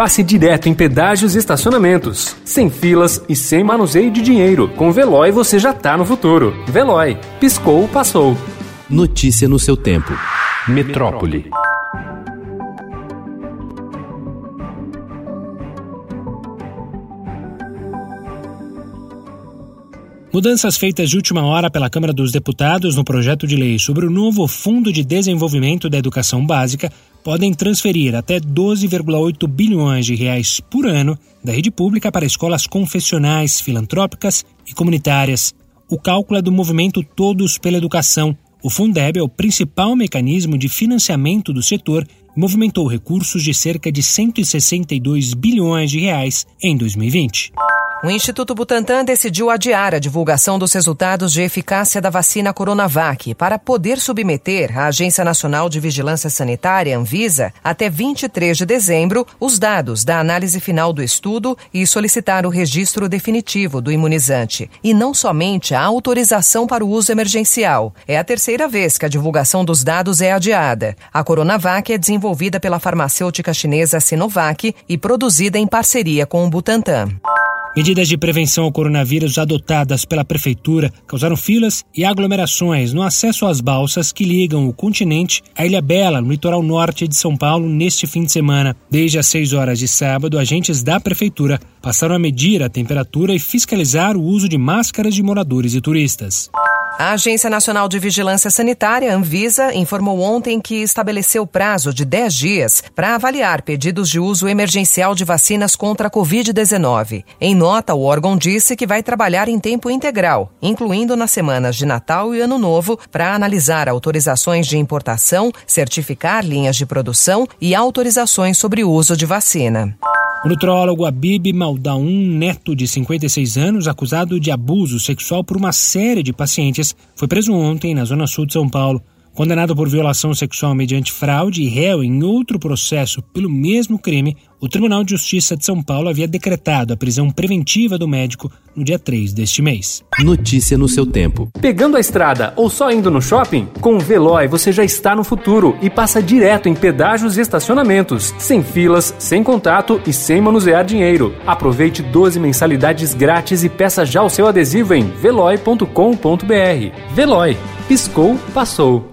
passe direto em pedágios e estacionamentos. Sem filas e sem manuseio de dinheiro. Com Veloy você já tá no futuro. Veloy. Piscou, passou. Notícia no seu tempo. Metrópole. Mudanças feitas de última hora pela Câmara dos Deputados no projeto de lei sobre o novo Fundo de Desenvolvimento da Educação Básica podem transferir até 12,8 bilhões de reais por ano da rede pública para escolas confessionais, filantrópicas e comunitárias. O cálculo é do movimento Todos pela Educação. O Fundeb é o principal mecanismo de financiamento do setor e movimentou recursos de cerca de 162 bilhões de reais em 2020. O Instituto Butantan decidiu adiar a divulgação dos resultados de eficácia da vacina Coronavac para poder submeter à Agência Nacional de Vigilância Sanitária, Anvisa, até 23 de dezembro, os dados da análise final do estudo e solicitar o registro definitivo do imunizante, e não somente a autorização para o uso emergencial. É a terceira vez que a divulgação dos dados é adiada. A Coronavac é desenvolvida pela farmacêutica chinesa Sinovac e produzida em parceria com o Butantan. Medidas de prevenção ao coronavírus adotadas pela Prefeitura causaram filas e aglomerações no acesso às balsas que ligam o continente à Ilha Bela, no litoral norte de São Paulo, neste fim de semana. Desde as 6 horas de sábado, agentes da Prefeitura passaram a medir a temperatura e fiscalizar o uso de máscaras de moradores e turistas. A Agência Nacional de Vigilância Sanitária, Anvisa, informou ontem que estabeleceu prazo de 10 dias para avaliar pedidos de uso emergencial de vacinas contra a Covid-19. Em nota, o órgão disse que vai trabalhar em tempo integral, incluindo nas semanas de Natal e Ano Novo, para analisar autorizações de importação, certificar linhas de produção e autorizações sobre o uso de vacina. O nutrólogo Abib Maldaun, neto de 56 anos, acusado de abuso sexual por uma série de pacientes, foi preso ontem na zona sul de São Paulo. Condenado por violação sexual mediante fraude e réu em outro processo pelo mesmo crime, o Tribunal de Justiça de São Paulo havia decretado a prisão preventiva do médico no dia 3 deste mês. Notícia no seu tempo. Pegando a estrada ou só indo no shopping? Com o Veloy você já está no futuro e passa direto em pedágios e estacionamentos, sem filas, sem contato e sem manusear dinheiro. Aproveite 12 mensalidades grátis e peça já o seu adesivo em veloy.com.br. Veloy. Piscou, passou.